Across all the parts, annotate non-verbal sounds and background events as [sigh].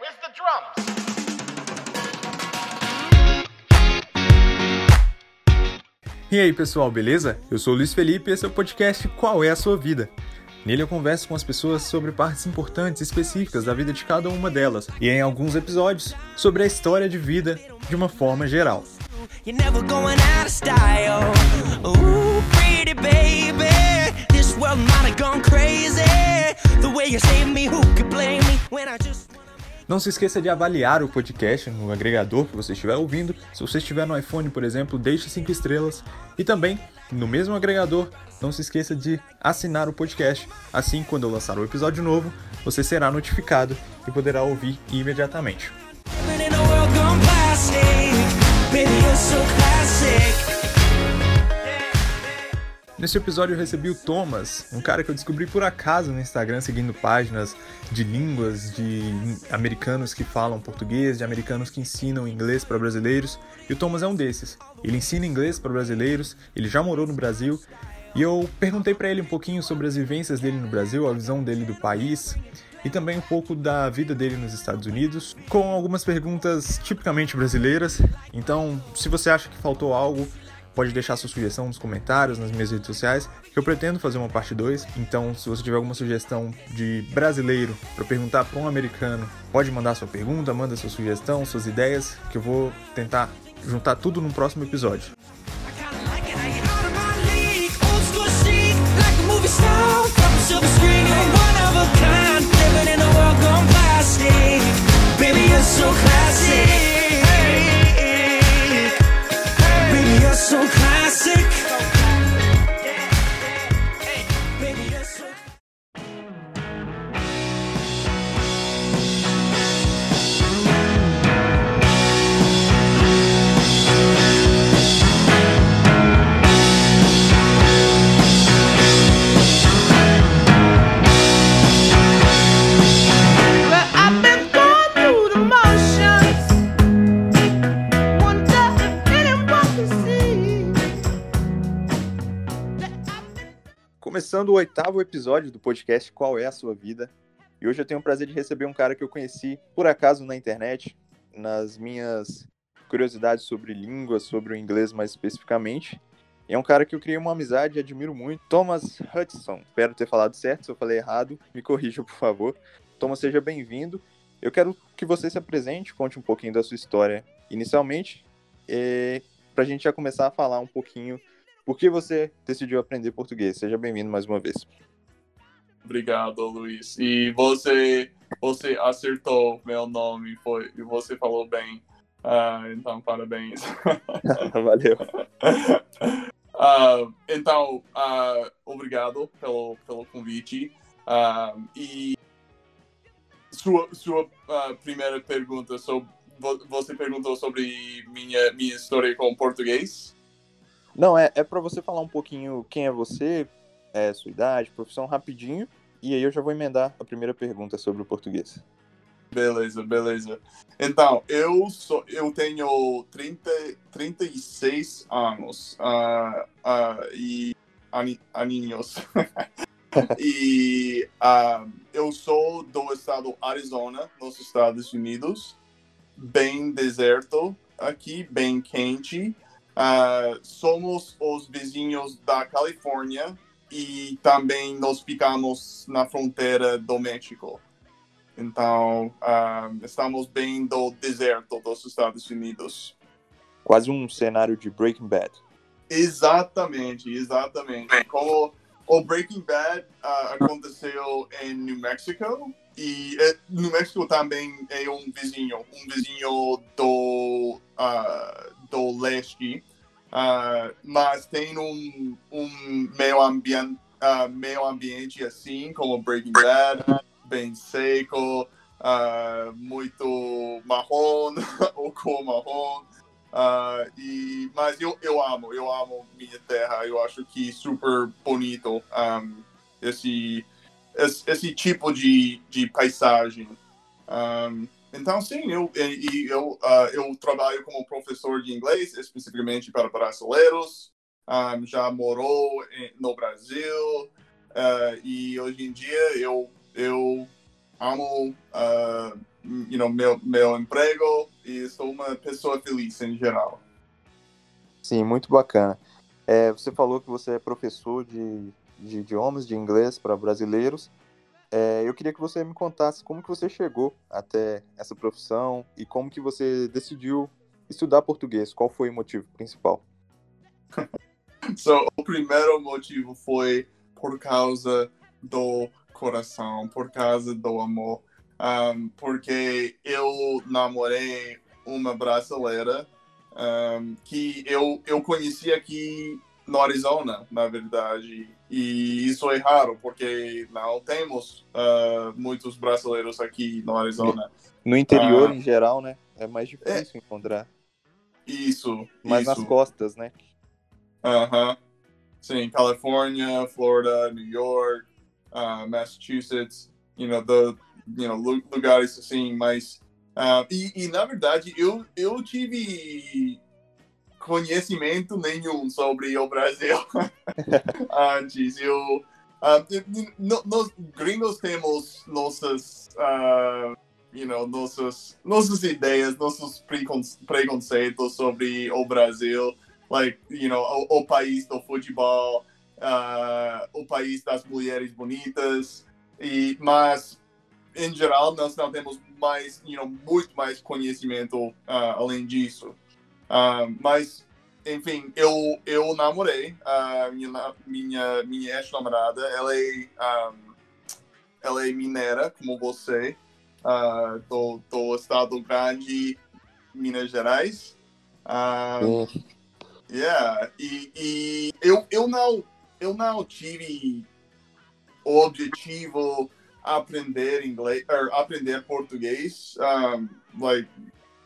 Where's the drums? E aí pessoal, beleza? Eu sou o Luiz Felipe e esse é o podcast Qual é a Sua Vida? Nele eu converso com as pessoas sobre partes importantes e específicas da vida de cada uma delas, e em alguns episódios, sobre a história de vida de uma forma geral. You're never going out of style. Ooh, Não se esqueça de avaliar o podcast no agregador que você estiver ouvindo. Se você estiver no iPhone, por exemplo, deixe 5 estrelas. E também, no mesmo agregador, não se esqueça de assinar o podcast. Assim, quando eu lançar um episódio novo, você será notificado e poderá ouvir imediatamente. Nesse episódio eu recebi o Thomas, um cara que eu descobri por acaso no Instagram, seguindo páginas de línguas, de americanos que falam português, de americanos que ensinam inglês para brasileiros. E o Thomas é um desses. Ele ensina inglês para brasileiros, ele já morou no Brasil. E eu perguntei para ele um pouquinho sobre as vivências dele no Brasil, a visão dele do país e também um pouco da vida dele nos Estados Unidos, com algumas perguntas tipicamente brasileiras. Então, se você acha que faltou algo, pode deixar sua sugestão nos comentários, nas minhas redes sociais, que eu pretendo fazer uma parte 2. Então, se você tiver alguma sugestão de brasileiro para perguntar para um americano, pode mandar sua pergunta, manda sua sugestão, suas ideias, que eu vou tentar juntar tudo no próximo episódio. So. Baby, you're Começando o oitavo episódio do podcast Qual é a Sua Vida? E hoje eu tenho o prazer de receber um cara que eu conheci por acaso na internet, nas minhas curiosidades sobre línguas, sobre o inglês mais especificamente. É um cara que eu criei uma amizade e admiro muito, Thomas Hudson. Espero ter falado certo, se eu falei errado, me corrija, por favor. Thomas, seja bem-vindo. Eu quero que você se apresente, conte um pouquinho da sua história inicialmente, para a gente já começar a falar um pouquinho por que você decidiu aprender português. Seja bem-vindo mais uma vez. Obrigado, Luiz. E você, você acertou meu nome, foi, e você falou bem. Ah, então, parabéns. [laughs] Valeu. [laughs] Ah, então, ah, obrigado pelo, pelo convite. E sua, sua primeira pergunta, sobre, vo- você perguntou sobre minha, minha história com português? Não, é, é para você falar um pouquinho quem é você, é, sua idade, profissão, rapidinho. E aí eu já vou emendar a primeira pergunta sobre o português. Beleza, beleza. Então, eu sou, eu tenho 30, 36 anos ah, ah, e ani- aninhos. [laughs] e ah, eu sou do estado Arizona, nos Estados Unidos. Bem deserto aqui, bem quente. Ah, somos os vizinhos da Califórnia e também nós ficamos na fronteira do México. Então, ah, estamos bem do deserto dos Estados Unidos. Quase um cenário de Breaking Bad. Exatamente, exatamente. Como o Breaking Bad ah, aconteceu em New Mexico e eh, New Mexico também é um vizinho, um vizinho do ah, do leste, Ah, mas tem um, um meio ambiente meio ambiente assim como Breaking Bad, bem seco, ah, muito marrom [laughs] ou cor marrom. Ah, e, mas eu, eu amo, eu amo minha terra. Eu acho que super bonito um, esse, esse, esse tipo de, de paisagem. Um, então, sim, eu, eu, ah, eu trabalho como professor de inglês, especificamente para brasileiros. Um, já morou no Brasil. ah, e hoje em dia eu, eu amo you know, meu, meu emprego e sou uma pessoa feliz em geral. Sim, muito bacana. É, você falou que você é professor de, de idiomas, de inglês para brasileiros. É, eu queria que você me contasse como que você chegou até essa profissão e como que você decidiu estudar português. Qual foi o motivo principal? [laughs] So, o primeiro motivo foi por causa do coração, por causa do amor. Um, porque eu namorei uma brasileira um, que eu, eu conheci aqui no Arizona, na verdade. E isso é raro, porque não temos uh, muitos brasileiros aqui no Arizona. No interior, Ah. em geral, né? É mais difícil encontrar. Isso. Mas nas costas, né? Aham. Sim, Califórnia, Florida, New York, uh, Massachusetts, you know, the, you know, lu- lugares assim, mas uh, e, e na verdade eu eu tive conhecimento nenhum sobre o Brasil [laughs] antes. Eu no- nós gringos temos nossas ah, you know, nossas nossas ideias, nossos precon preconceitos sobre o Brasil like, you know, o, o país do futebol, ah, o país das mulheres bonitas, e, mas, em geral, nós não temos mais, you know, muito mais conhecimento além disso. Ah, mas, enfim, eu, eu namorei a minha, minha, minha ex-namorada, ela é, ah, ela é mineira, como você, ah, do, do estado grande, Minas Gerais. Sim. Yeah, e, e eu, eu, não, eu não tive o objetivo aprender inglês, or, aprender português, um, like,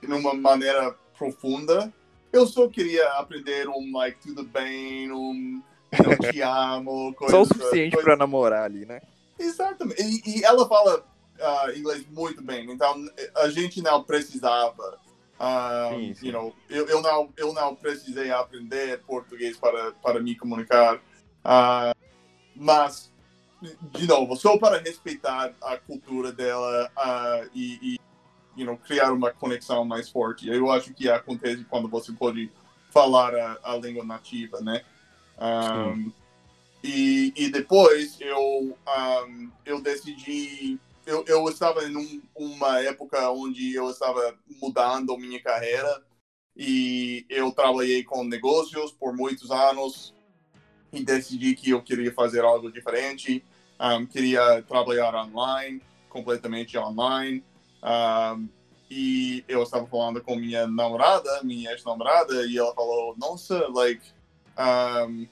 de uma maneira profunda. Eu só queria aprender um, like, tudo bem, um, eu te [laughs] amo, coisa, Só o suficiente coisa- para namorar ali, né? Exatamente. E, e ela fala ah, inglês muito bem, então a gente não precisava. ah, Sim, sim. You know, eu, eu, não, eu não precisei aprender português para, para me comunicar. Ah, mas, de novo, só para respeitar a cultura dela ah, e, e you know, criar uma conexão mais forte. Eu acho que acontece quando você pode falar a, a língua nativa, né? Um, e, e depois eu, um, eu decidi. Eu, eu estava em um- uma época onde eu estava mudando minha carreira e eu trabalhei com negócios por muitos anos e decidi que eu queria fazer algo diferente. Um, queria trabalhar online, completamente online. Um, e eu estava falando com minha namorada, minha ex-namorada, e ela falou: Nossa, like, um,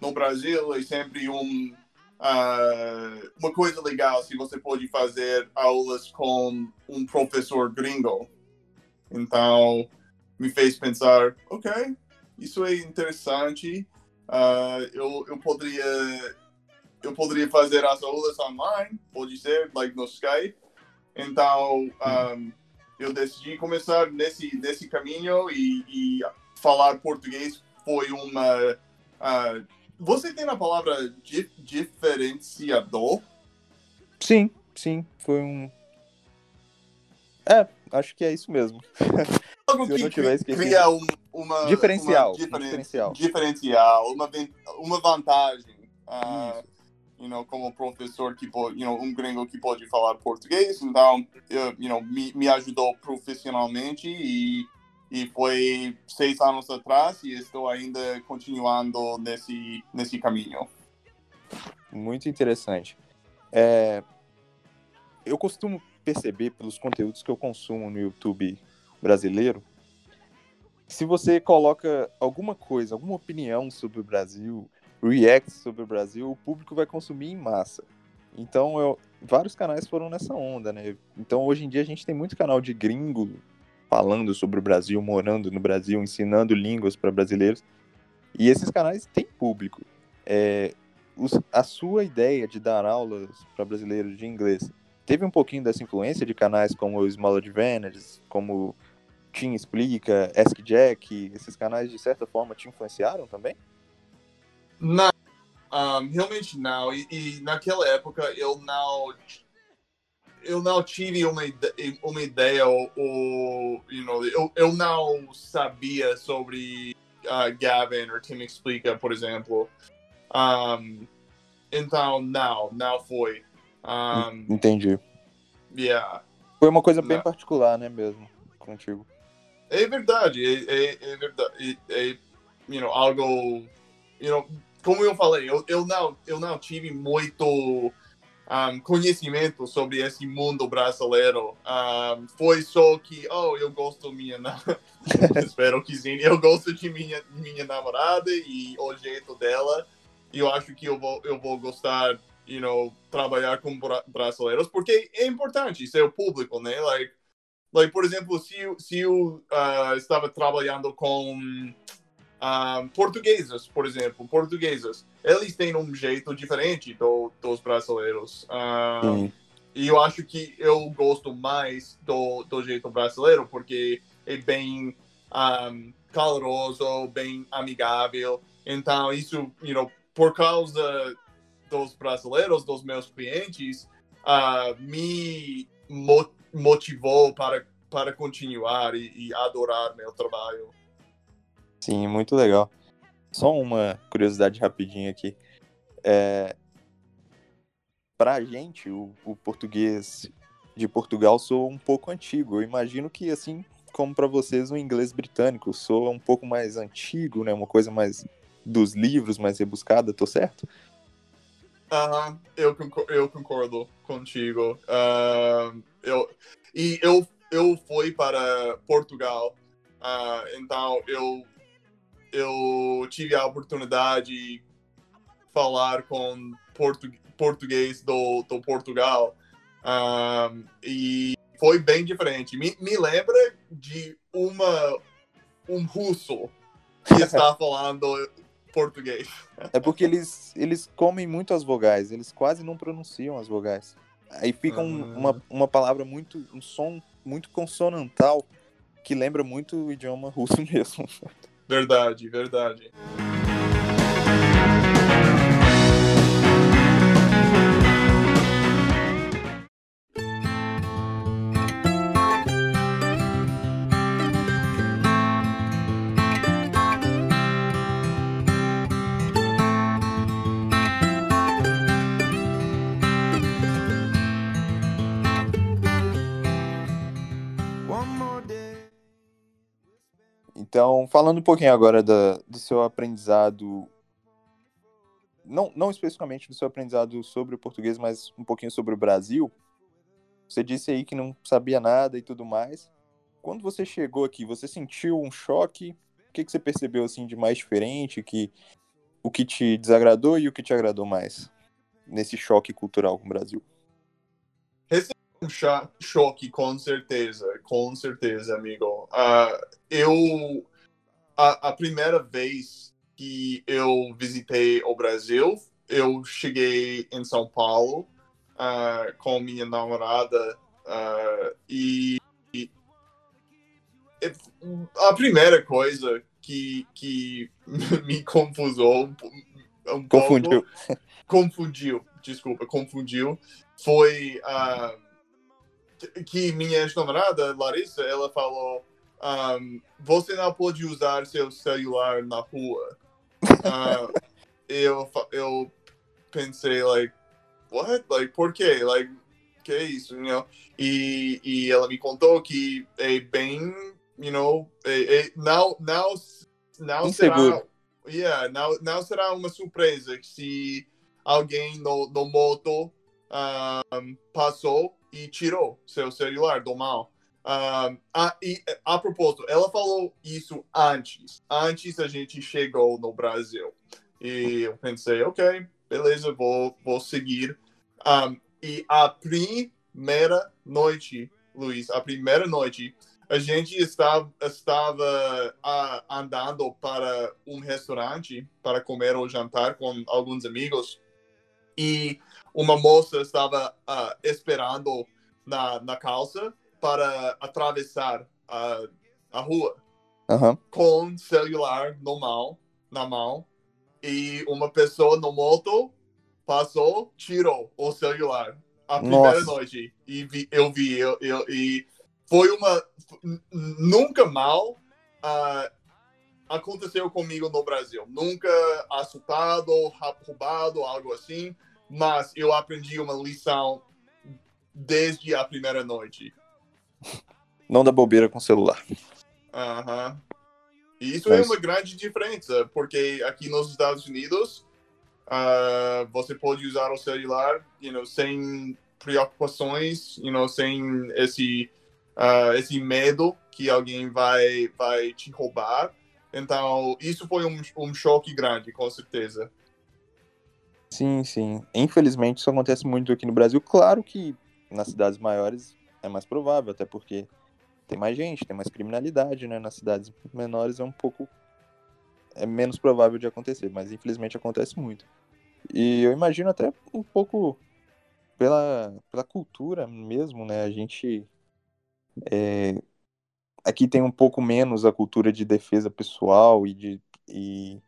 no Brasil é sempre um, ah, uma coisa legal se você pode fazer aulas com um professor gringo. Então, me fez pensar, ok, isso é interessante. Ah, eu, eu poderia eu poderia fazer as aulas online, pode ser, like no Skype. Então, um, eu decidi começar nesse nesse caminho e, e falar português foi uma ah, você tem a palavra di- diferenciador? Sim, sim. Foi um. É, acho que é isso mesmo. [laughs] Algo que não tiver cria um, uma Diferencial, uma diferen- diferencial. diferencial, uma uma vantagem. Ah, you know, como professor que pode, you know, um gringo que pode falar português, então, eu, you know, me, me ajudou profissionalmente e e foi seis anos atrás e estou ainda continuando nesse nesse caminho. Muito interessante. É, eu costumo perceber pelos conteúdos que eu consumo no YouTube brasileiro, se você coloca alguma coisa, alguma opinião sobre o Brasil, react sobre o Brasil, o público vai consumir em massa. Então, eu- vários canais foram nessa onda, né? Então, hoje em dia, a gente tem muito canal de gringo falando sobre o Brasil, morando no Brasil, ensinando línguas para brasileiros. E esses canais têm público. É, os- a sua ideia de dar aulas para brasileiros de inglês teve um pouquinho dessa influência de canais como o Small Advantage, como Tim Explica, Ask Jack, esses canais de certa forma te influenciaram também? Não, um, realmente não. E, e naquela época eu não eu não tive uma, ide- uma ideia ou, ou, you know, eu, eu não sabia sobre uh, Gavin ou Tim Explica, por exemplo. Um, então, não, não foi. Um, Entendi. yeah. Foi uma coisa bem Não. particular, né, mesmo, contigo. É verdade, é, é, é verdade, é, é, you know, algo, you know, como eu falei, eu, eu não, eu não tive muito um, conhecimento sobre esse mundo brasileiro. Um, foi só que, oh, eu gosto minha, [laughs] espero que sim, eu gosto de minha minha namorada e o jeito dela. E eu acho que eu vou, eu vou gostar, you know, trabalhar com bra brasileiros porque é importante ser o público, né? Like, like, por exemplo, se, se eu ah, estava trabalhando com ah, portugueses, por exemplo, portugueses, eles têm um jeito diferente do, dos brasileiros. Ah, e eu acho que eu gosto mais do, do jeito brasileiro, porque é bem um, caloroso, bem amigável. Então, isso, you know, por causa dos brasileiros, dos meus clientes, ah, me mo- motivou para, para continuar e, e adorar meu trabalho. Sim, muito legal. Só uma curiosidade rapidinha aqui. É... Pra gente, o, o português de Portugal soa um pouco antigo. Eu imagino que, assim como para vocês, o inglês britânico soa um pouco mais antigo, né? Uma coisa mais dos livros, mais rebuscada, tô certo? Aham, eu, concor- eu concordo contigo. Ah, eu, e eu, eu fui para Portugal, ah, então eu, eu tive a oportunidade de falar com portu, português do, do Portugal Ah, e foi bem diferente. Me, me lembra de uma, um russo que [laughs] está falando português. É porque eles, eles comem muito as vogais, eles quase não pronunciam as vogais. Aí fica um- Uhum. uma, uma palavra muito. um som muito consonantal que lembra muito o idioma russo [laughs] mesmo. Verdade, verdade. Então, falando um pouquinho agora da- do seu aprendizado. Não, não especificamente do seu aprendizado sobre o português, mas um pouquinho sobre o Brasil. Você disse aí que não sabia nada e tudo mais. Quando você chegou aqui, você sentiu um choque? O que, que você percebeu assim de mais diferente? Que, o que te desagradou e o que te agradou mais nesse choque cultural com o Brasil? Um choque, com certeza, com certeza, amigo. Ah, eu, a, a primeira vez que eu visitei o Brasil, eu cheguei em São Paulo ah, com minha namorada ah, e, e a primeira coisa que, que [laughs] me confusou um, po- pouco Confundiu. [laughs] confundiu, desculpa, confundiu, foi ah, que- minha ex-namorada, Larissa, ela falou, ahm, você não pode usar seu celular na rua. [laughs] Ah, eu, eu pensei, like, what? Like, por quê? Like, que é isso, you know? E, e ela me contou que é bem, you know, é, é- não, não, não será... Yeah, não, não será uma surpresa se alguém no, no moto um, passou e tirou seu celular do mal. Um, a, e, a propósito, ela falou isso antes, antes a gente chegou no Brasil. E eu pensei, ok, beleza, vou, vou seguir. Um, e a primeira noite, Luiz, a primeira noite, a gente estava, estava andando para um restaurante para comer ou jantar com alguns amigos e uma moça estava ah, esperando na, na calça para atravessar a, a rua com celular no mão, na mão e uma pessoa no moto passou, tirou o celular a primeira Nossa. noite. E vi- eu vi, eu, eu- e foi uma. Nunca mal ah, aconteceu comigo no Brasil. Nunca assaltado, ra- roubado, algo assim. Mas eu aprendi uma lição desde a primeira noite. Não dá bobeira com o celular. Aham. E isso Mas- é uma grande diferença, porque aqui nos Estados Unidos ah, você pode usar o celular, you know, sem preocupações, you know, sem esse ah, esse medo que alguém vai vai te roubar. Então isso foi um, um choque grande, com certeza. Sim, sim. Infelizmente isso acontece muito aqui no Brasil. Claro que nas cidades maiores é mais provável, até porque tem mais gente, tem mais criminalidade, né? Nas cidades menores é um pouco. É menos provável de acontecer, mas infelizmente acontece muito. E eu imagino até um pouco pela, pela cultura mesmo, né? A gente. é, aqui tem um pouco menos a cultura de defesa pessoal e de. E,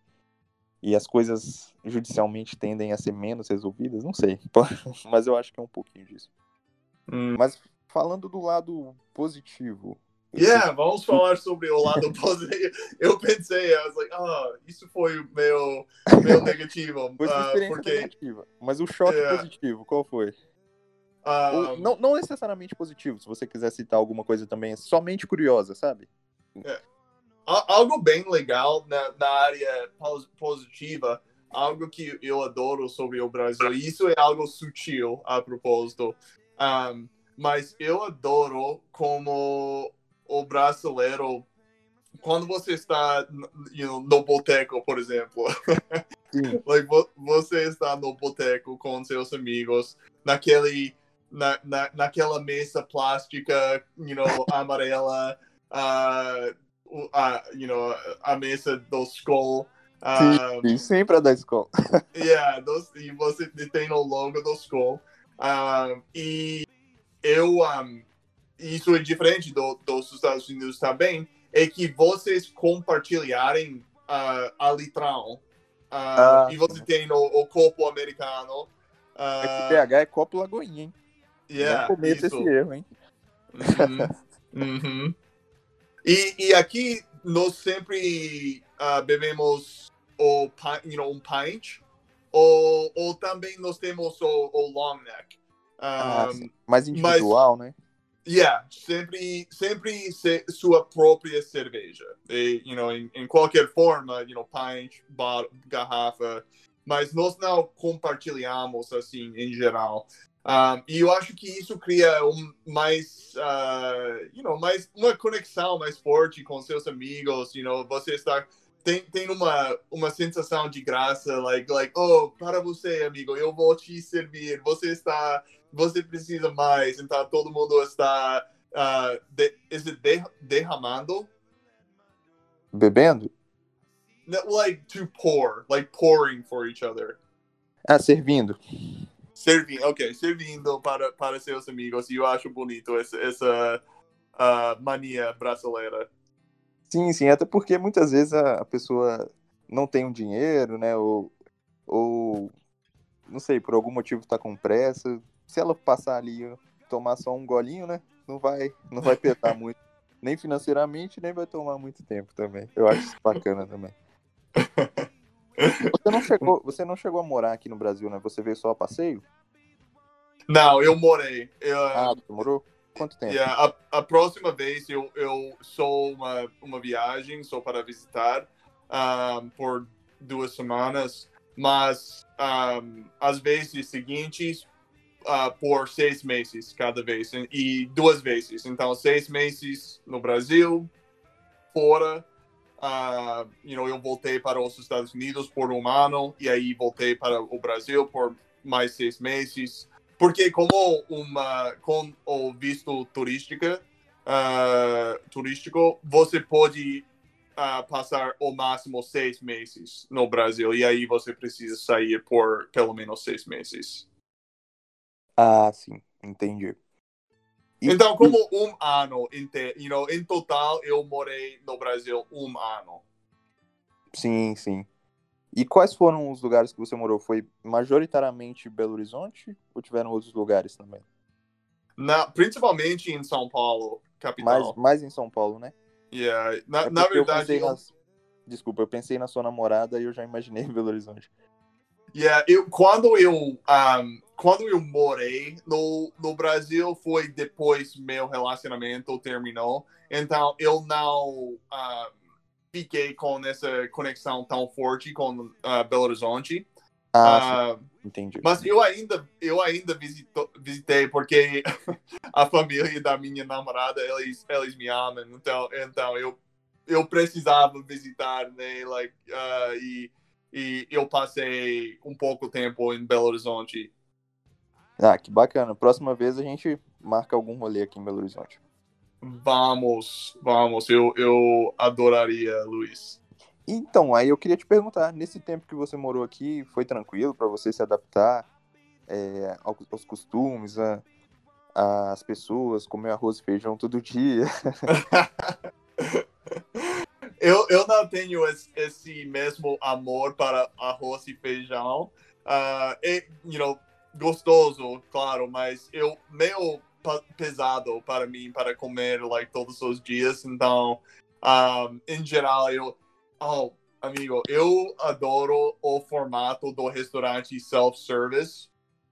e as coisas judicialmente tendem a ser menos resolvidas, não sei. [laughs] Mas eu acho que é um pouquinho disso. Mas falando do lado positivo. eu Yeah, vamos falar sobre o lado [laughs] positivo. Eu pensei, I was like, ah, isso foi meio, meio negativo. [laughs] Foi sua ah, experiência porque negativa. Mas o choque É. positivo, qual foi? ah, Ou não, não necessariamente positivo, se você quiser citar alguma coisa também, somente curiosa, sabe? a- algo bem legal na, na área pos- positiva, algo que eu adoro sobre o Brasil, isso é algo sutil a propósito, um, mas eu adoro como o brasileiro, quando você está you know, no boteco, por exemplo, [laughs] like, vo- você está no boteco com seus amigos, naquele, na, na, naquela mesa plástica, you know, amarela, o- [laughs] a, you know, a mesa do Skull. ah, E sempre a da escola. [laughs] yeah, dos, e você tem o logo do Skull. Ah, e eu, um, isso é diferente do, dos Estados Unidos também, é que vocês compartilharem ah, a litrão. Ah, Ah, e você tem o, o copo americano. Aqui BH é copo Lagoinha, hein? yeah, não cometa isso. esse erro, hein? Uhum, uhum. E, e aqui nós sempre ah, bebemos o you know, um pint, ou, ou também nós temos o, o long neck. Ah, Um, sim. Mais individual, né? yeah, sempre, sempre se- sua própria cerveja. E, you know, em, em qualquer forma, you know, pint, bar, garrafa, mas nós não compartilhamos assim em geral. Um, e eu acho que isso cria um, mais, uh, you know, mais uma conexão mais forte com seus amigos. You know, você está tem, tem uma, uma sensação de graça, like, like, oh, para você, amigo, eu vou te servir. Você está, você precisa mais. Então todo mundo está, uh, de, is it de, derramando? Bebendo? Like to pour, like pouring for each other. Ah, servindo. Servindo, ok, servindo para, para seus amigos. E eu acho bonito essa, essa ah, mania brasileira. Sim, sim, até porque muitas vezes a, pessoa não tem um dinheiro, né? Ou, ou não sei, por algum motivo tá com pressa. Se ela passar ali tomar só um golinho, né? Não vai, não vai pesar [laughs] muito. Nem financeiramente, nem vai tomar muito tempo também. Eu acho isso bacana também. [laughs] Você não chegou, você não chegou a morar aqui no Brasil, né? Você veio só a passeio? Não, eu morei. Eu, Ah, você morou? Quanto tempo? Yeah, a, a próxima vez eu, eu sou uma, uma viagem, só para visitar um, por duas semanas, mas um, às vezes seguintes uh, por seis meses cada vez e- e duas vezes. Então seis meses no Brasil, fora. Uh, you know, eu voltei para os Estados Unidos por um ano e aí voltei para o Brasil por mais seis meses porque como uma com o visto turística ah, turístico você pode ah, passar o máximo seis meses no Brasil e aí você precisa sair por pelo menos seis meses Ah, sim, entendi. E- então como um ano inteiro you know, em total eu morei no Brasil um ano Sim, sim. E quais foram os lugares que você morou? Foi majoritariamente Belo Horizonte ou tiveram outros lugares também? Na, principalmente em São Paulo, capital. Mais, mais em São Paulo, né? Yeah. Na, É na eu verdade, pensei eu, nas- Desculpa, eu pensei na sua namorada e eu já imaginei [laughs] Belo Horizonte. yeah, eu quando eu um, quando eu morei no, no Brasil foi depois meu relacionamento terminou. Então eu não um, fiquei com essa conexão tão forte com ah, Belo Horizonte. Ah, sim, entendi. Mas eu ainda, eu ainda visito, visitei porque [laughs] a família da minha namorada, eles, eles me amam. Então, então eu, eu precisava visitar, né? Like, e, e eu passei um pouco tempo em Belo Horizonte. Ah, que bacana. Próxima vez a gente marca algum rolê aqui em Belo Horizonte. Vamos, vamos. Eu, eu adoraria, Luiz. Então, aí eu queria te perguntar, nesse tempo que você morou aqui, foi tranquilo para você se adaptar é, ao- aos costumes, a- às pessoas, comer arroz e feijão todo dia? [laughs] eu, eu não tenho esse, esse mesmo amor para arroz e feijão. Ah, é, you know, gostoso, claro, mas eu meio pesado para mim para comer like todos os dias. Então, ah, em geral, eu, oh, amigo, eu adoro o formato do restaurante self-service.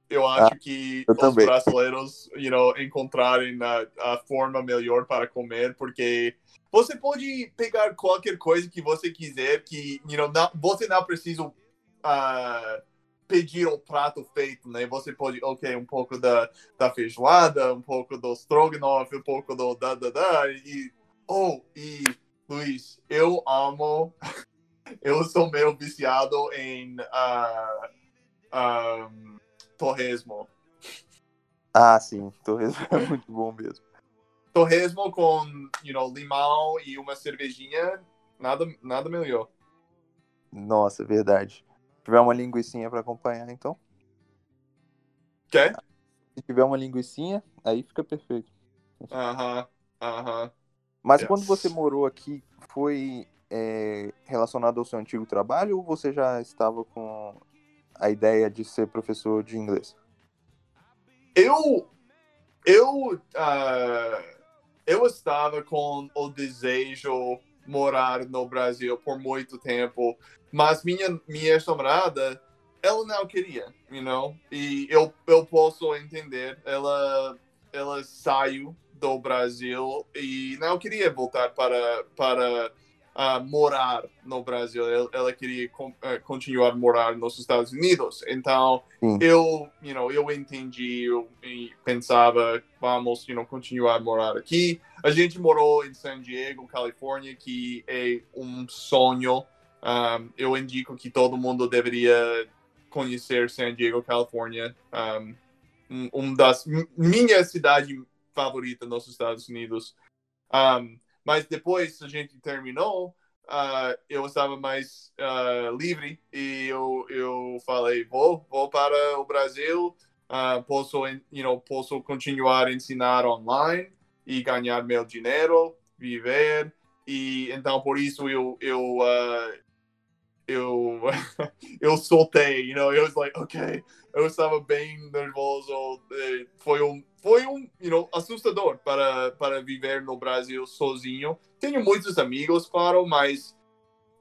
Eu acho que eu os também. brasileiros, you know, encontrarem a, a forma melhor para comer, porque você pode pegar qualquer coisa que você quiser, que you know, não, você não precisa ah, pedir o prato feito, né? Você pode, ok, um pouco da, da feijoada, um pouco do stroganoff, um pouco do da da da e oh e Luiz, eu amo, [laughs] eu sou meio viciado em ah, ah, torresmo. Ah, sim, torresmo é [laughs] muito bom mesmo. Torresmo com, you know, limão e uma cervejinha, nada, nada melhor. Nossa, verdade. Se tiver uma linguiçinha para acompanhar, então. Quer? Se tiver uma linguiçinha, aí fica perfeito. Aham, aham. Mas Yes. quando você morou aqui, foi é, relacionado ao seu antigo trabalho ou você já estava com a ideia de ser professor de inglês? Eu, eu, ah, eu estava com o desejo morar no Brasil por muito tempo, mas minha minha ex-namorada, ela não queria, you know? E eu eu posso entender, ela ela saiu do Brasil e não queria voltar para para ah, morar no Brasil. Ela, queria con- eh, continuar a morar nos Estados Unidos. Então Sim. eu, you know, eu entendi eu, e pensava, vamos, you know, continuar a morar aqui. A gente morou em San Diego, Califórnia, que é um sonho. Um, eu indico que todo mundo deveria conhecer San Diego, Califórnia. Um, um- das minha cidade favorita nos Estados Unidos. Um, mas depois a gente terminou, ah, eu estava mais ah, livre e eu, eu falei, vou, vou para o Brasil, ah, posso, you know, posso continuar a ensinar online e ganhar meu dinheiro, viver. E então por isso eu eu eu [laughs] eu soltei, you know, eu was like, okay, eu estava bem nervoso, eh, foi um foi um, you know, assustador para para viver no Brasil sozinho. Tenho muitos amigos, claro, mas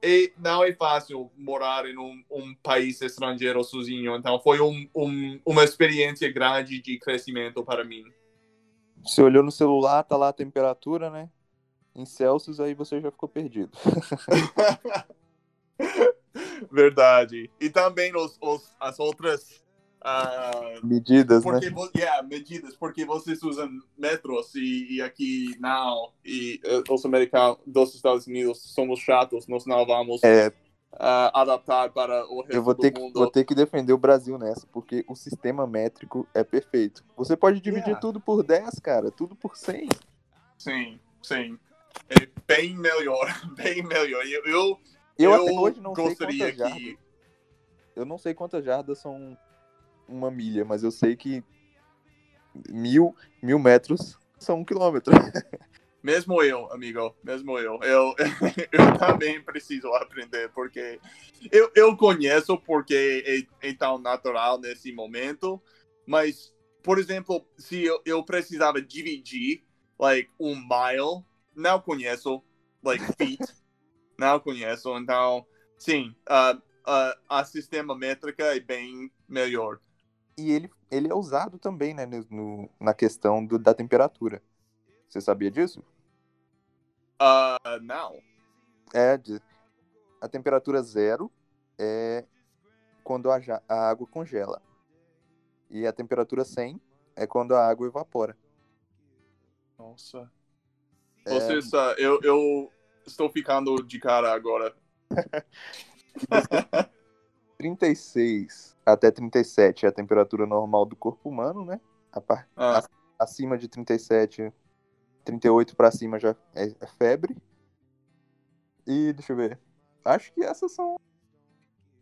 é, não é fácil morar em um, um país estrangeiro sozinho. Então foi um, um, uma experiência grande de crescimento para mim. Você olhou no celular, tá lá a temperatura, né? Em Celsius, aí você já ficou perdido. [laughs] Verdade. E também os, os, as outras ah, Medidas, né? porque vo- yeah, medidas, porque vocês usam metros e, e aqui não. E eh, os americanos dos Estados Unidos somos chatos, nós não vamos É, ah, adaptar para o resto eu vou do ter, que, mundo. vou ter que defender o Brasil nessa, porque o sistema métrico é perfeito. Você pode dividir Yeah. tudo por 10, cara, tudo por 100. Sim, sim. É bem melhor, [laughs] bem melhor. Eu, eu, Eu, eu até hoje não sei quantas jardas. que. Eu não sei quantas jardas são uma milha, mas eu sei que mil, mil metros são um quilômetro. [laughs] Mesmo eu, amigo, mesmo eu. Eu, [laughs] eu também preciso aprender, porque eu, eu conheço porque é, é tão natural nesse momento, mas, por exemplo, se eu, eu precisava dividir, like, um mile, não conheço, like, feet, [laughs] não conheço, então, sim, uh, uh, a sistema métrica é bem melhor. E ele, ele é usado também, né, no, na questão do, da temperatura. Você sabia disso? Uh, não. É, a temperatura zero é quando a, a água congela. E a temperatura 100 é quando a água evapora. Nossa. É, Você está, eu, eu estou ficando de cara agora. [laughs] 36 até 37 é a temperatura normal do corpo humano, né? Par- Ah, acima de 37, 38 pra cima já é, é febre. E deixa eu ver. Acho que essas são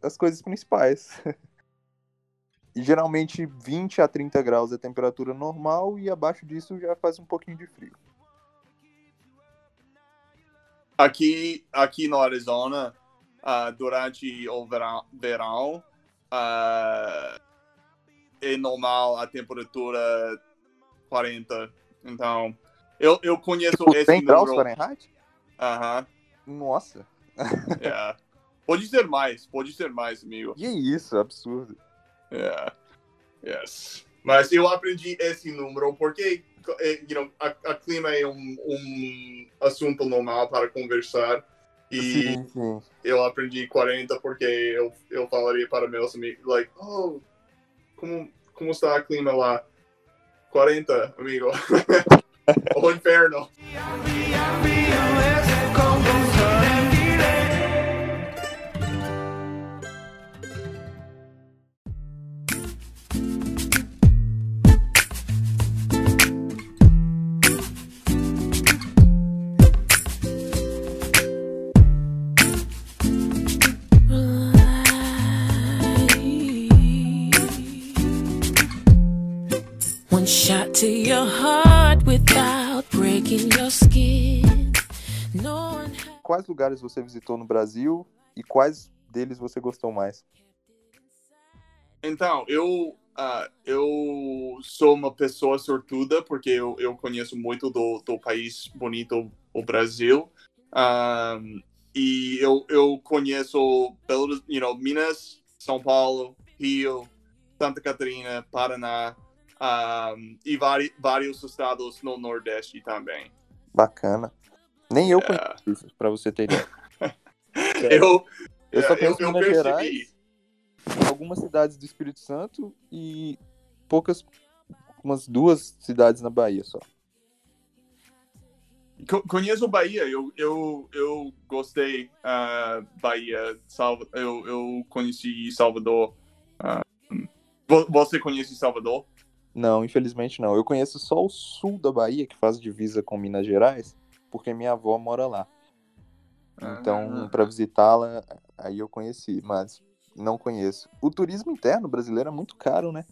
as coisas principais. [laughs] E geralmente 20 a 30 graus é a temperatura normal e abaixo disso já faz um pouquinho de frio. aqui, aqui no Arizona, ah, durante o verão, verão ah, é normal a temperatura 40. Então, eu, eu conheço Tipo, esse 100 graus. Fahrenheit? Aham, Nossa, yeah. Pode ser mais, pode ser mais, amigo. que isso, absurdo. Yeah. Yes. Mas eu aprendi esse número porque eh, you know, a, a clima é um, um assunto normal para conversar. E Sim, sim. eu aprendi 40 porque eu, eu falaria para meus amigos, like, oh, como, como está o clima lá? 40, amigo. o inferno. To your heart without breaking your skin. No one has Quais lugares você visitou no Brasil e quais deles você gostou mais? Então, eu, ah, eu sou uma pessoa sortuda porque eu, eu conheço muito do, do país bonito, o Brasil. Um, e eu, eu conheço Belo, you know, Minas, São Paulo, Rio, Santa Catarina, Paraná um, e vari, vários estados no Nordeste também. Bacana. Nem eu Yeah. conheço isso, pra você ter ideia. [laughs] Eu, Eu só eu, conheço eu Minas percebi. Gerais, algumas cidades do Espírito Santo e poucas, umas duas cidades na Bahia só. Co- Conheço Bahia, eu, eu, eu gostei ah, Bahia, Salva, eu, eu conheci Salvador. Vo- você conhece Salvador? Não, infelizmente não. Eu conheço só o sul da Bahia, que faz divisa com Minas Gerais, porque minha avó mora lá. Então, Ah. pra visitá-la, aí eu conheci, mas não conheço. O turismo interno brasileiro é muito caro, né?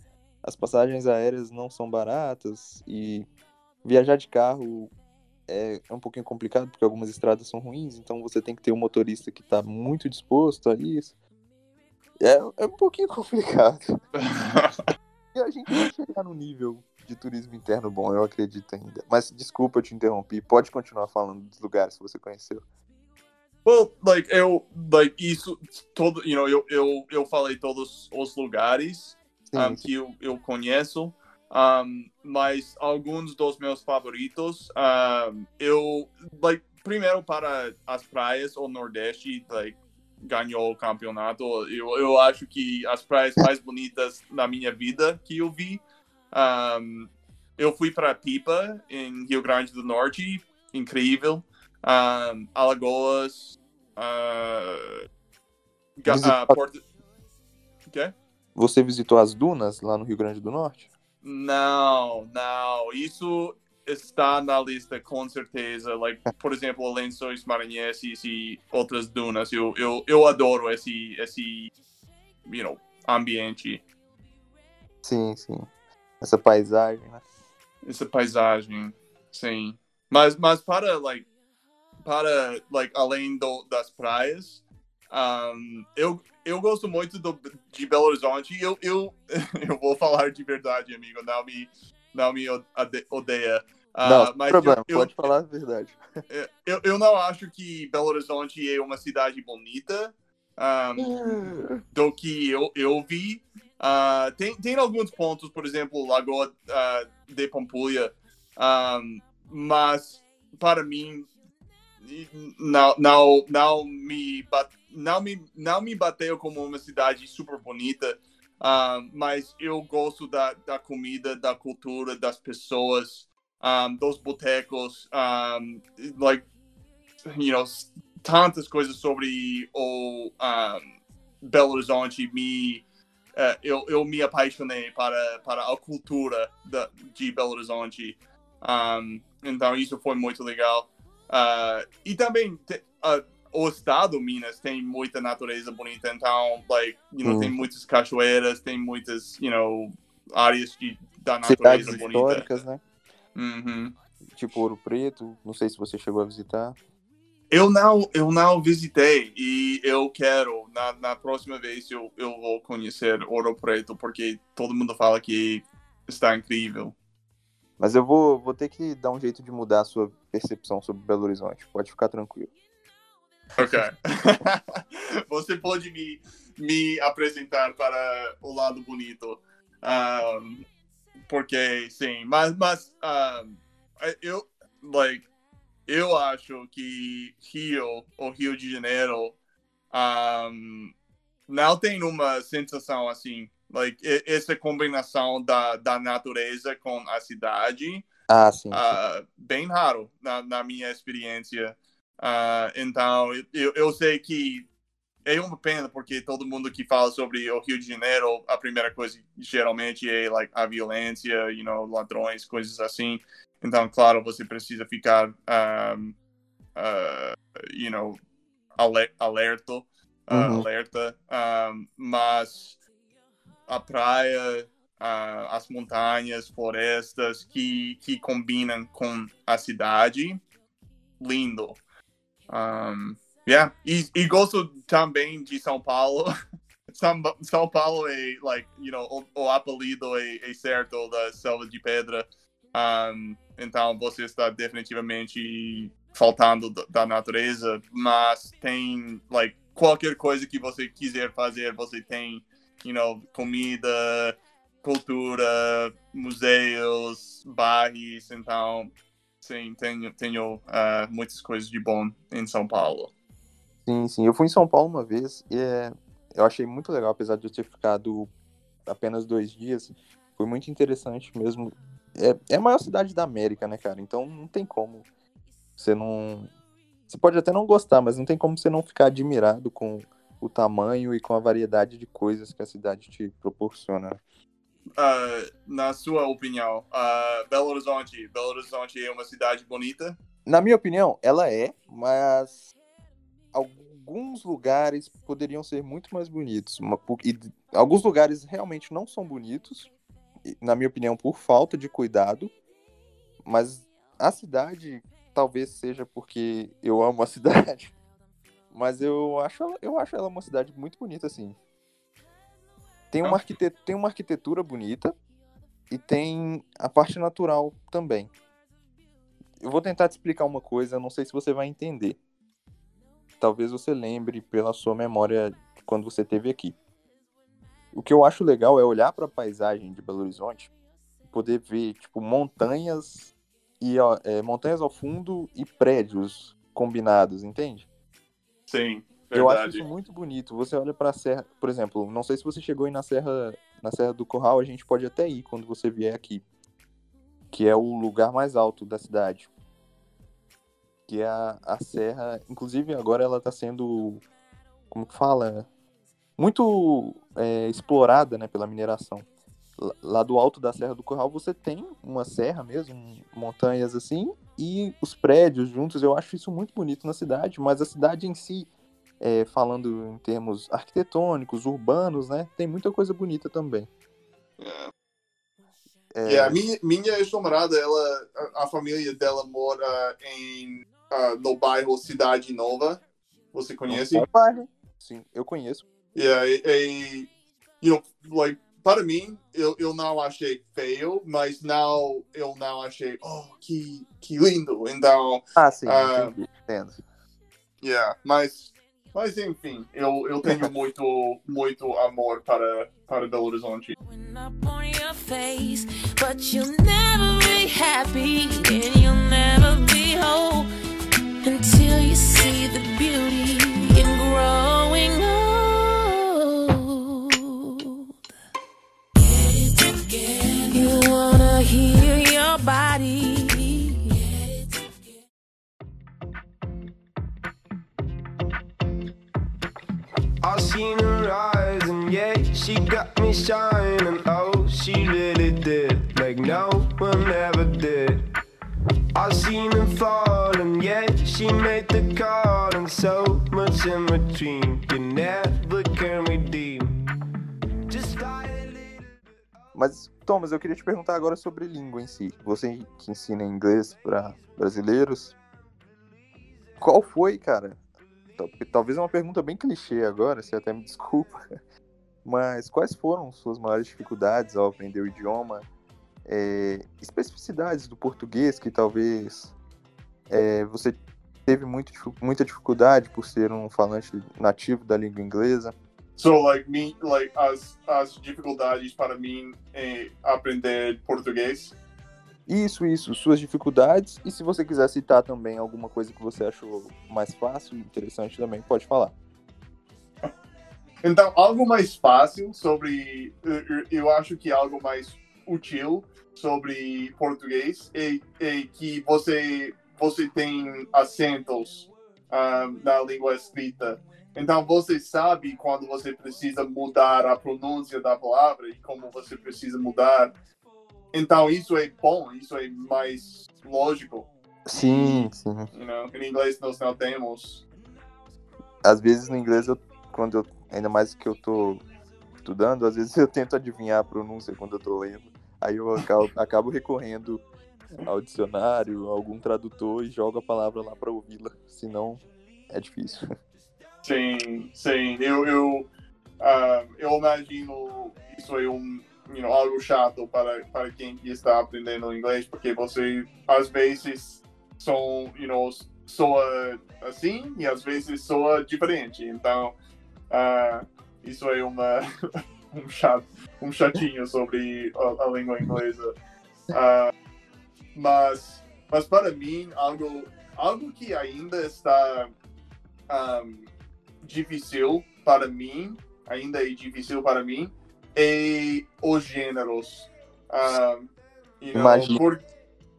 As passagens aéreas não são baratas e viajar de carro é, um pouquinho complicado porque algumas estradas são ruins, então você tem que ter um motorista que tá muito disposto a isso. É, é um pouquinho [laughs] complicado. [laughs] E a gente vai chegar no nível de turismo interno bom, eu acredito ainda. Mas desculpa eu te interrompi, pode continuar falando dos lugares que você conheceu. Well, like, eu, like, isso, todo, you know, eu, eu, eu falei todos os lugares Sim, um, que eu, eu conheço, um, mas alguns dos meus favoritos, um, eu, like, primeiro para as praias, o Nordeste, like, ganhou o campeonato. Eu, eu acho que as praias mais bonitas da minha vida que eu vi, um, eu fui para Pipa, em Rio Grande do Norte, incrível. Um, Alagoas, uh, ah, Porto... Quê? Você visitou as dunas lá no Rio Grande do Norte? Não, não. Isso está na lista com certeza. Like, por exemplo, Lençóis Maranhenses e outras dunas. Eu, eu, eu adoro esse, esse, you know, ambiente, Sim, sim. Essa paisagem, né? essa paisagem. Sim. Mas, mas para, like, para, like, além do, das praias, um, eu, eu gosto muito do, de Belo Horizonte. Eu, eu, [laughs] eu vou falar de verdade, amigo. Não me, não me ode- odeia. Ah, não, sem mas problema, eu, pode falar a verdade. eu, eu, eu não acho que Belo Horizonte é uma cidade bonita. um, do que eu, eu vi. Ah, tem, tem alguns pontos, por exemplo, Lagoa ah, de Pampulha, um, mas para mim não, não, não, me, ba- não, me, não me bateu como uma cidade super bonita, ah, mas eu gosto da, da comida, da cultura, das pessoas, um, dos botecos, um, like, you know, tantas coisas sobre o um, Belo Horizonte me eh, eu, eu me apaixonei para, para a cultura da, de Belo Horizonte Um, então isso foi muito legal Ah, e também te- ah, o estado Minas tem muita natureza bonita então like you know Hum. tem muitas cachoeiras tem muitas you know áreas de, da Cidades natureza bonita históricas, né? Uhum. Tipo Ouro Preto, não sei se você chegou a visitar. Eu não, eu não visitei e eu quero, na, na próxima vez eu, eu vou conhecer Ouro Preto, porque todo mundo fala que está incrível. Mas eu vou, vou ter que dar um jeito de mudar a sua percepção sobre Belo Horizonte. Pode ficar tranquilo. Ok. [laughs] Você pode me, me apresentar para o lado bonito. Um, porque, sim, mas, mas um, eu, like, eu acho que Rio, o Rio de Janeiro, um, não tem uma sensação assim. Like, essa combinação da, da natureza com a cidade Ah, sim. sim. ah, bem raro na, na minha experiência. Ah, então, eu, eu sei que é uma pena, porque todo mundo que fala sobre o Rio de Janeiro, a primeira coisa geralmente é like, a violência, you know, ladrões, coisas assim. Então, claro, você precisa ficar, um, ah, you know, ale- alerta, ah, Uhum. alerta. Um, mas a praia, ah, as montanhas, florestas que, que combinam com a cidade, lindo. Um, yeah. e, e gosto também de São Paulo. [laughs] São, São Paulo é, like, you know, o, o apelido é, é certo da Selva de Pedra. Um, então você está definitivamente faltando da- natureza, mas tem, like, qualquer coisa que você quiser fazer, você tem, you know, comida, cultura, museus, bares, então, sim, tenho, tenho ah, muitas coisas de bom em São Paulo. Sim, sim. Eu fui em São Paulo uma vez e é, eu achei muito legal, apesar de eu ter ficado apenas dois dias. Foi muito interessante mesmo. É, é a maior cidade da América, né, cara? Então não tem como você não. Você pode até não gostar, mas não tem como você não ficar admirado com o tamanho e com a variedade de coisas que a cidade te proporciona. Ah, na sua opinião, ah, Belo Horizonte, Belo Horizonte é uma cidade bonita? Na minha opinião, ela é, mas alguns lugares poderiam ser muito mais bonitos. Uma- e alguns lugares realmente não são bonitos, na minha opinião, por falta de cuidado. Mas a cidade talvez seja porque eu amo a [laughs] cidade. Mas eu acho, eu acho ela uma cidade muito bonita, assim. Tem uma, arquite- tem uma arquitetura bonita e tem a parte natural também. Eu vou tentar te explicar uma coisa, não sei se você vai entender. Talvez você lembre pela sua memória de quando você esteve aqui. O que eu acho legal é olhar para a paisagem de Belo Horizonte, poder ver tipo montanhas e ó, é, montanhas ao fundo e prédios combinados, entende? Sim, Eu acho verdade. isso muito bonito. Você olha pra serra, por exemplo, não sei se você chegou aí na serra, na Serra do Curral, a gente pode até ir quando você vier aqui, que é o lugar mais alto da cidade. Que é a, a serra, inclusive agora ela tá sendo, como que fala, muito é, explorada, né, pela mineração. Lá- do alto da Serra do Curral você tem uma serra mesmo, montanhas assim, e os prédios juntos. Eu acho isso muito bonito na cidade, mas a cidade em si é, falando em termos arquitetônicos, urbanos, né? Tem muita coisa bonita também. É, Yeah, minha, minha ex-namorada, a, a família dela mora em, ah, no bairro Cidade Nova. Você conhece? Sim, eu conheço. Yeah, e, e, you know, like, para mim, eu, eu não achei feio, mas não, eu não achei, oh, que, que lindo. Então, Ah, sim, Ah. entendi, entendo. yeah, mas, mas enfim, eu, eu tenho [laughs] muito, muito amor para, para Belo Horizonte. till you see the beauty in growing old. You wanna heal your body. I've seen her eyes, and yeah, she got me shining. Mas, Thomas, eu queria te perguntar agora sobre língua em si. Você que ensina inglês para brasileiros, qual foi, cara? tal- Talvez é uma pergunta bem clichê agora, você até me [laughs] desculpa. Mas quais foram suas maiores dificuldades ao aprender o idioma? É, especificidades do português que talvez é, você teve muito, muita dificuldade por ser um falante nativo da língua inglesa? So, like, me, like, as, as dificuldades para mim em aprender português. Isso, isso, suas dificuldades. E se você quiser citar também alguma coisa que você achou mais fácil interessante também, pode falar. Então, algo mais fácil sobre. Eu acho que algo mais útil sobre português é, é que você, você tem acentos ah, na língua escrita. Então, você sabe quando você precisa mudar a pronúncia da palavra e como você precisa mudar. Então, isso é bom, isso é mais lógico. Sim, sim. You know? Em inglês, nós não temos. Às vezes no inglês, eu, quando eu, ainda mais que eu tô estudando, às vezes eu tento adivinhar a pronúncia quando eu tô lendo. Aí eu acabo, acabo recorrendo [laughs] ao dicionário, algum tradutor e jogo a palavra lá para ouvi-la. Senão, é difícil. [laughs] Sim, sim. Eu, eu, ah, eu imagino isso é um, you know, algo chato para, para quem que está aprendendo inglês, porque você, às vezes, são, you know, soa assim e às vezes soa diferente. Então, ah, isso é uma, [laughs] um, chato, um chatinho sobre a, a língua inglesa. Ah, mas, mas para mim, algo, algo que ainda está um, difícil para mim, ainda é difícil para mim, é os gêneros. Um, you know, por-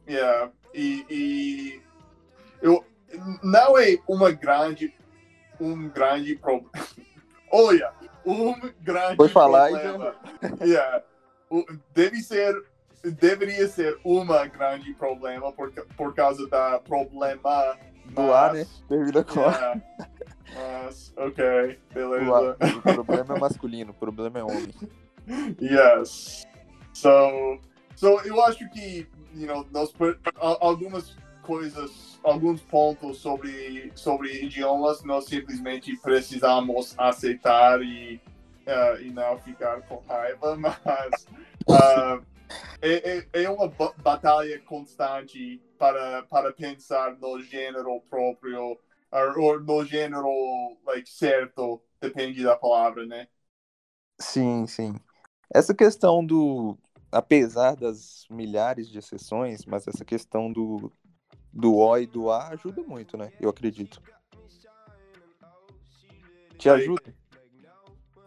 yeah, e, e eu, não é uma grande, um grande problema. [laughs] Olha, um grande Foi falar problema. Yeah, o- deve ser, deveria ser uma grande problema por, por causa da problema Do ar, né? mas- Termina com a. Yeah. Mas, ok, beleza. O, problema é masculino, o problema é homem. [laughs] Yes. So, so eu acho que, you know, nós, algumas coisas, alguns pontos sobre, sobre idiomas, nós simplesmente precisamos aceitar e, eh, e não ficar com raiva, [laughs] mas ah, é, é, é uma ba- batalha constante para, para pensar no gênero próprio, or no gênero like, certo, depende da palavra, né? Sim, sim. Essa questão do. Apesar das milhares de exceções, mas essa questão do, do O e do A ajuda muito, né? Eu acredito. Te ajuda?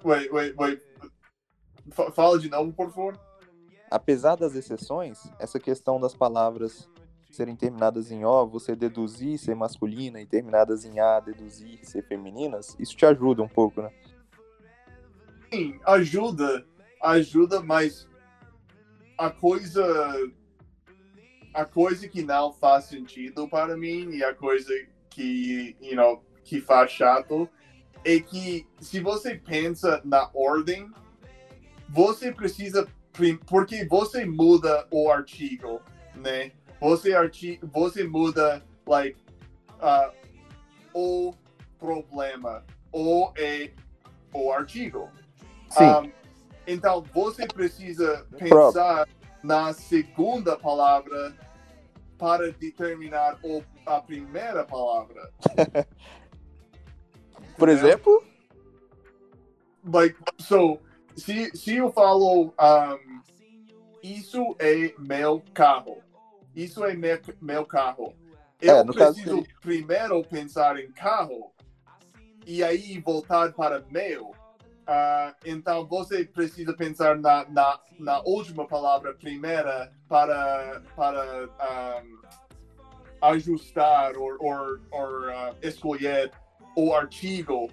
Wait, wait, wait. Fa- Fala de novo, por favor. Apesar das exceções, essa questão das palavras serem terminadas em O, você deduzir ser masculina e terminadas em A, deduzir ser femininas, isso te ajuda um pouco, né? Sim, ajuda, ajuda, mas a coisa a coisa que não faz sentido para mim e a coisa que, you know, que faz chato é que se você pensa na ordem, você precisa porque você muda o artigo, né? Você, arti você muda, like, ah, o problema, ou é o artigo. Sim. Um, então, você precisa pensar na segunda palavra para determinar o, a primeira palavra. [laughs] Por Entendeu? exemplo, Like, so, se, se eu falo, um, isso é meu carro, isso é meu, meu carro, eu É, no caso preciso seria- primeiro pensar em carro e aí voltar para meu. Ah, então você precisa pensar na, na, na última palavra primeira para, para um, ajustar ou, ou, ou ah, escolher o artigo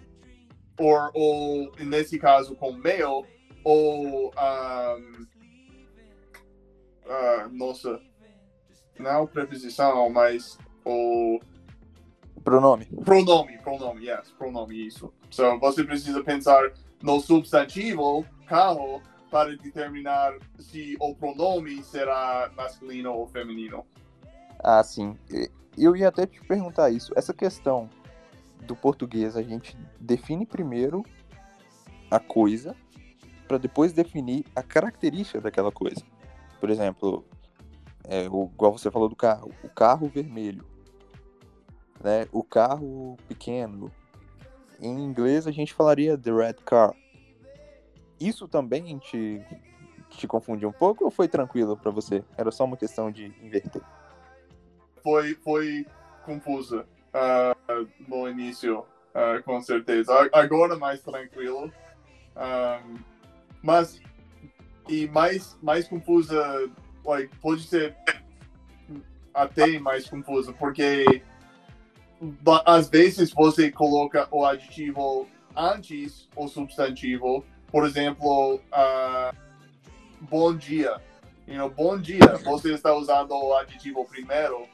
ou, ou nesse caso com meu ou um, ah, nossa não preposição mas o pronome. Pronome, pronome, yes, pronome, isso. So, você precisa pensar no substantivo, carro, para determinar se o pronome será masculino ou feminino. Ah, sim. Eu ia até te perguntar isso. Essa questão do português, a gente define primeiro a coisa para depois definir a característica daquela coisa. Por exemplo, é, igual você falou do carro, o carro vermelho, né? O carro pequeno. Em inglês a gente falaria the red car. Isso também te, te confundiu um pouco ou foi tranquilo para você? Era só uma questão de inverter? Foi, foi confusa ah, no início, ah, com certeza. Agora mais tranquilo. Ahm, mas, e mais, mais confusa, like, pode ser até mais confusa, porque às vezes você coloca o adjetivo antes o substantivo. Por exemplo, ah, bom dia. You know, bom dia. Você está usando o adjetivo primeiro.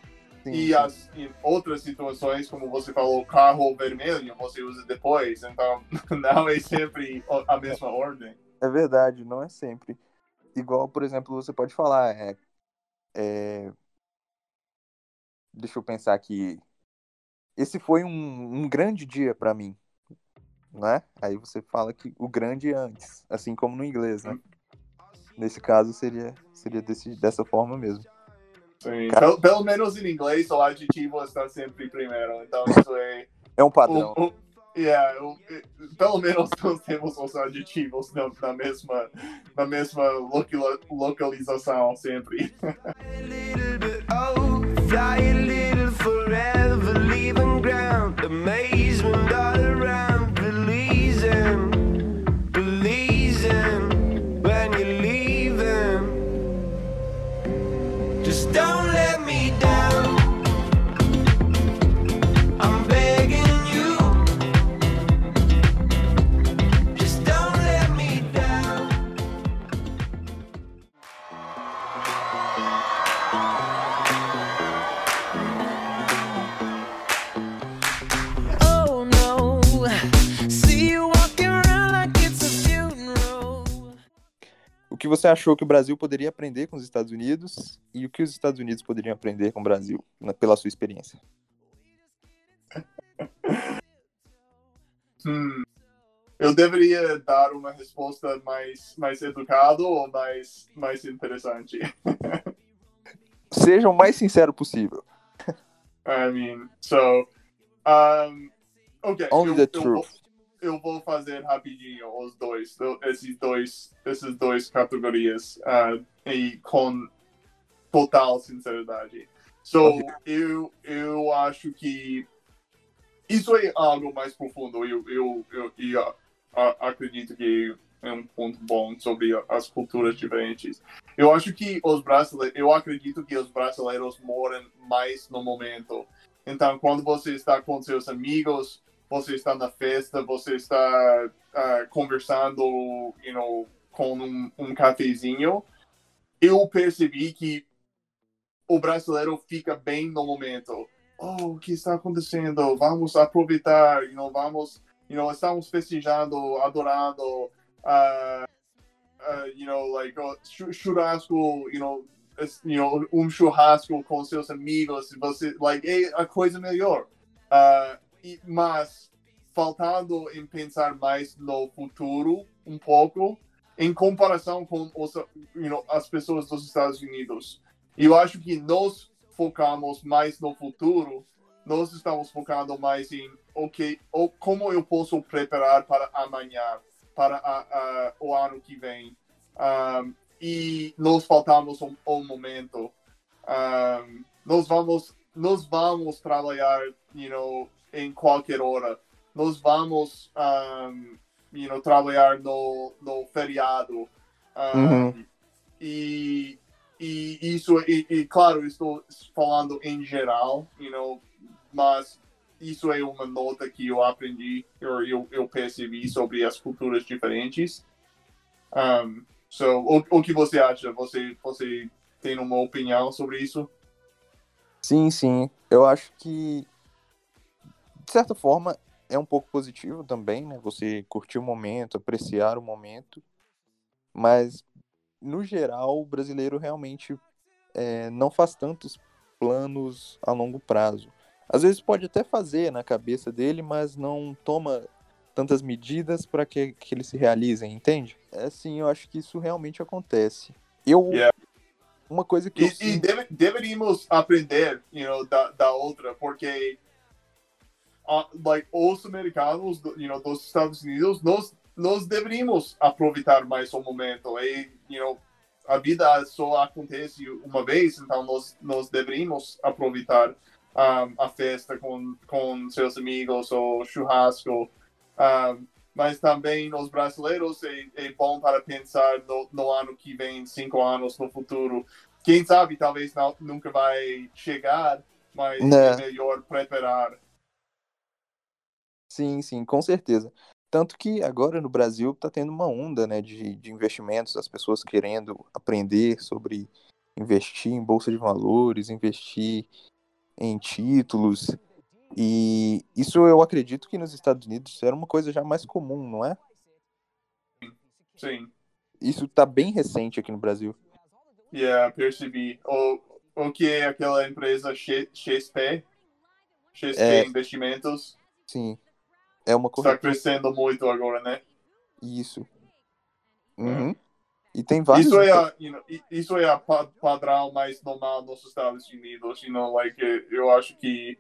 Sim, E sim. as, em outras situações, como você falou, carro vermelho, você usa depois. Então, [laughs] não é sempre a mesma ordem. É verdade, não é sempre. Igual, por exemplo, você pode falar, é, é, deixa eu pensar aqui. Esse foi um, um grande dia pra mim, né? Aí você fala que o grande é antes, assim como no inglês, né? Nesse caso seria seria desse, dessa forma mesmo. Sim. Cara- Pelo, pelo menos em inglês, o adjetivo está sempre primeiro. Então, isso é. É um padrão. o, o, yeah, eh, pelo menos nós temos os adjetivos na, na mesma, na mesma locula- localização sempre. [laughs] a que você achou que o Brasil poderia aprender com os Estados Unidos e o que os Estados Unidos poderiam aprender com o Brasil, na- pela sua experiência? [laughs] Hum, eu deveria dar uma resposta mais, mais educada ou mais, mais interessante? [laughs] Seja o mais sincero possível. I mean, so, um, ok. Only eu, the eu truth. Eu vou fazer rapidinho os dois, do- esses dois, essas duas categorias ah, e com total sinceridade. So, Ok. eu, eu acho que isso é algo mais profundo. Eu, eu, eu, eu a- acredito que é um ponto bom sobre as culturas diferentes. Eu acho que os brasileiros, eu acredito que os brasileiros moram mais no momento. Então, quando você está com seus amigos, você está na festa, você está ah, conversando, you know, com um, um cafezinho, eu percebi que o brasileiro fica bem no momento. Oh, o que está acontecendo? Vamos aproveitar, you know, vamos, you know, estamos festejando, adorando. ah, uh, you know, like uh, chu- churrasco, you know, you know, um churrasco com seus amigos, você, like, é a coisa melhor. Uh, e, mas faltando em pensar mais no futuro um pouco em comparação com os, you know, as pessoas dos Estados Unidos. Eu acho que nós focamos mais no futuro, nós estamos focando mais em ok, ou como eu posso preparar para amanhã, para a, a, o ano que vem. Um, e nós faltamos um, um momento. Um, nós vamos nós vamos trabalhar, you know, em qualquer hora. Nós vamos, um, you know, trabalhar no, no feriado. Um, Uhum. e, e isso, e, e claro, estou falando em geral, you know, mas isso é uma nota que eu aprendi, eu, eu, eu percebi sobre as culturas diferentes. Um, so, o, o que você acha? Você, você tem uma opinião sobre isso? Sim, sim. Eu acho que, de certa forma, é um pouco positivo também, né? Você curtir o momento, apreciar o momento. Mas, no geral, o brasileiro realmente é, não faz tantos planos a longo prazo. Às vezes pode até fazer na cabeça dele, mas não toma tantas medidas para que, que eles se realizem, entende? É assim, eu acho que isso realmente acontece. Eu. Yeah. Uma coisa que eu E, e sinto- deve, deveríamos aprender, you know, da, da outra, porque uh, like, os americanos, you know, dos Estados Unidos, nós, nós deveríamos aproveitar mais o momento. E, you know, a vida só acontece uma vez, então nós, nós deveríamos aproveitar um, a festa com, com seus amigos, ou churrasco. Um, mas também os brasileiros é, é bom para pensar no, no ano que vem, cinco anos no futuro. Quem sabe, talvez não, nunca vai chegar, mas Né. é melhor preparar. Sim, sim, com certeza. Tanto que agora no Brasil está tendo uma onda, né, de, de investimentos, as pessoas querendo aprender sobre investir em bolsa de valores, investir em títulos. E isso eu acredito que nos Estados Unidos era uma coisa já mais comum, não é? Sim, Isso está bem recente aqui no Brasil. yeah, percebi. O, o que é aquela empresa XP? XP É. Investimentos? Sim. É uma Está crescendo muito agora, né? Isso. Uhum. E tem vários. Isso é, a, you know, i- isso é a pa- padrão mais normal nos Estados Unidos, you know, like, eu acho que,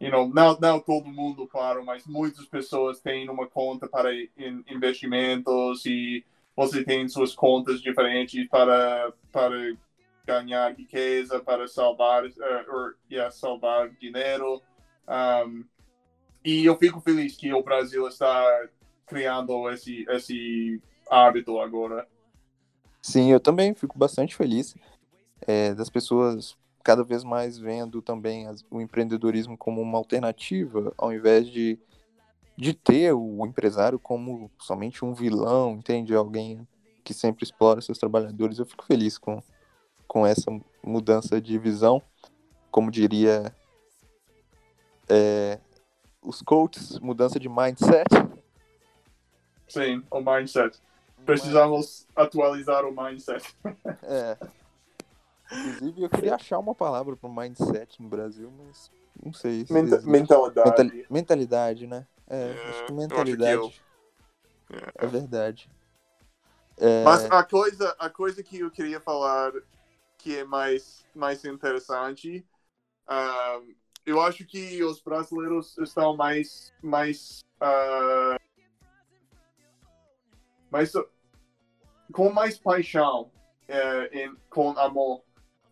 you know, não, não todo mundo, claro, mas muitas pessoas têm uma conta para in- investimentos e você tem suas contas diferentes para, para ganhar riqueza, para salvar, eh, or, yeah, salvar dinheiro. Um, e eu fico feliz que o Brasil está criando esse, esse hábito agora. Sim, eu também fico bastante feliz é, das pessoas cada vez mais vendo também as- o empreendedorismo como uma alternativa, ao invés de, de ter o empresário como somente um vilão, entende? Alguém que sempre explora seus trabalhadores. Eu fico feliz com, com essa mudança de visão. Como diria é, os coaches, mudança de mindset. Sim, o mindset. Precisamos atualizar o mindset. [laughs] É. Inclusive, eu queria achar uma palavra para mindset no Brasil, mas não sei. se Menta- existe. mentalidade. Mentali- mentalidade, né? É, É, acho que eu acho que mentalidade. eu- É verdade. É, Mas a coisa, a coisa que eu queria falar que é mais, mais interessante, ah, eu acho que os brasileiros estão mais, mais, ah, mais com mais paixão, eh, em- com amor.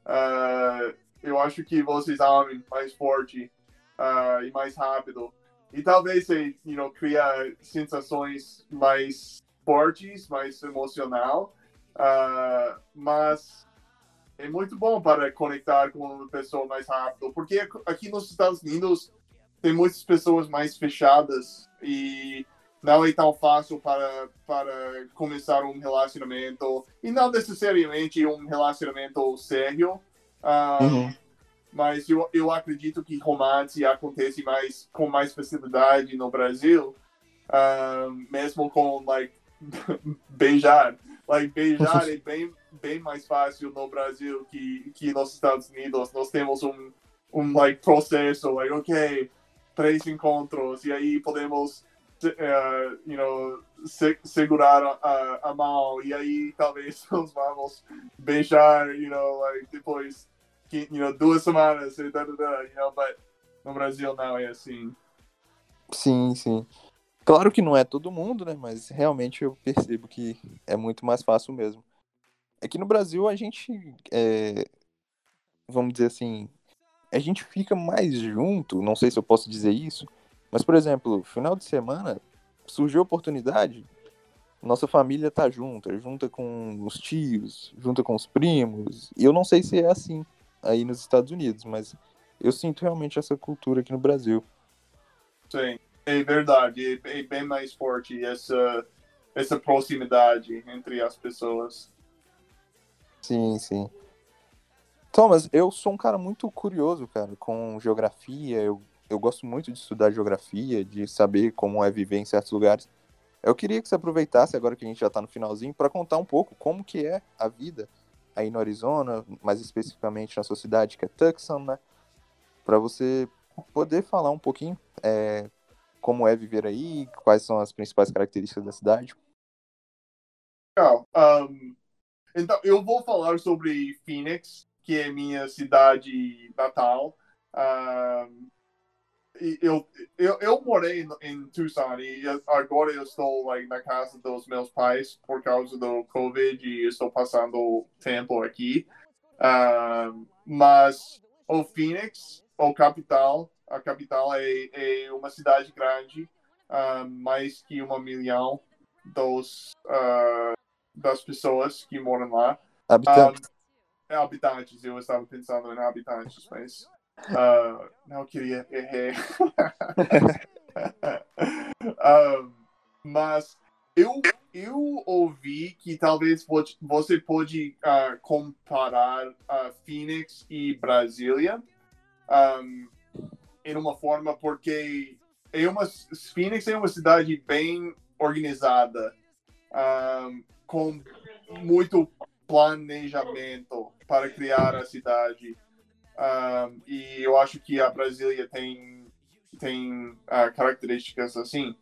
Ah, eu acho que vocês amam mais forte ah, e mais rápido. E talvez you know, criar sensações mais fortes, mais emocional, mas é muito bom para conectar com uma pessoa mais rápido, porque aqu- aqui nos Estados Unidos tem muitas pessoas mais fechadas e não é tão fácil para, para começar um relacionamento, e não necessariamente um relacionamento sério, ah, Uhum. mas eu, eu acredito que romance acontece mais com mais facilidade no Brasil, ah, mesmo com like [laughs] beijar. like, beijar [laughs] é bem, bem mais fácil no Brasil que, que nos Estados Unidos. Nós temos um, um like, processo, like, ok, três encontros, e aí podemos, uh, you know, se, segurar a, a, mão, e aí talvez [laughs] nós vamos beijar, you know, like, depois, you know, duas semanas, e da, da, da, you know, but no Brasil não é assim. Sim, sim. Claro que não é todo mundo, né? Mas realmente eu percebo que é muito mais fácil mesmo. Aqui no Brasil a gente, é, vamos dizer assim, a gente fica mais junto, não sei se eu posso dizer isso, mas por exemplo, final de semana surgiu a oportunidade, nossa família tá junta, junta com os tios, junta com os primos, e eu não sei se é assim aí nos Estados Unidos, mas eu sinto realmente essa cultura aqui no Brasil. Sim. É verdade, é, é bem mais forte essa, essa proximidade entre as pessoas. Sim, sim. Thomas, eu sou um cara muito curioso, cara, com geografia. Eu, eu gosto muito de estudar geografia, de saber como é viver em certos lugares. Eu queria que você aproveitasse, agora que a gente já está no finalzinho, para contar um pouco como que é a vida aí no Arizona, mais especificamente na sua cidade, que é Tucson, né? Para você poder falar um pouquinho é, como é viver aí, quais são as principais características da cidade. Legal. Um, então, eu vou falar sobre Phoenix, que é minha cidade natal. Um, eu, eu, eu morei em Tucson e agora eu estou like, na casa dos meus pais por causa do Covid e estou passando tempo aqui. Um, mas o Phoenix, o capital, a capital é, é uma cidade grande, uh, mais que uma milhão dos, uh, das pessoas que moram lá. Habitantes. Um, habitantes, eu estava pensando em habitantes, mas uh, não queria errar. [laughs] um, mas eu, eu ouvi que talvez você pode uh, comparar uh, Phoenix e Brasília. Um, em uma forma porque é uma Phoenix é uma cidade bem organizada um, com muito planejamento para criar a cidade. Um, e eu acho que a Brasília tem tem uh, características assim.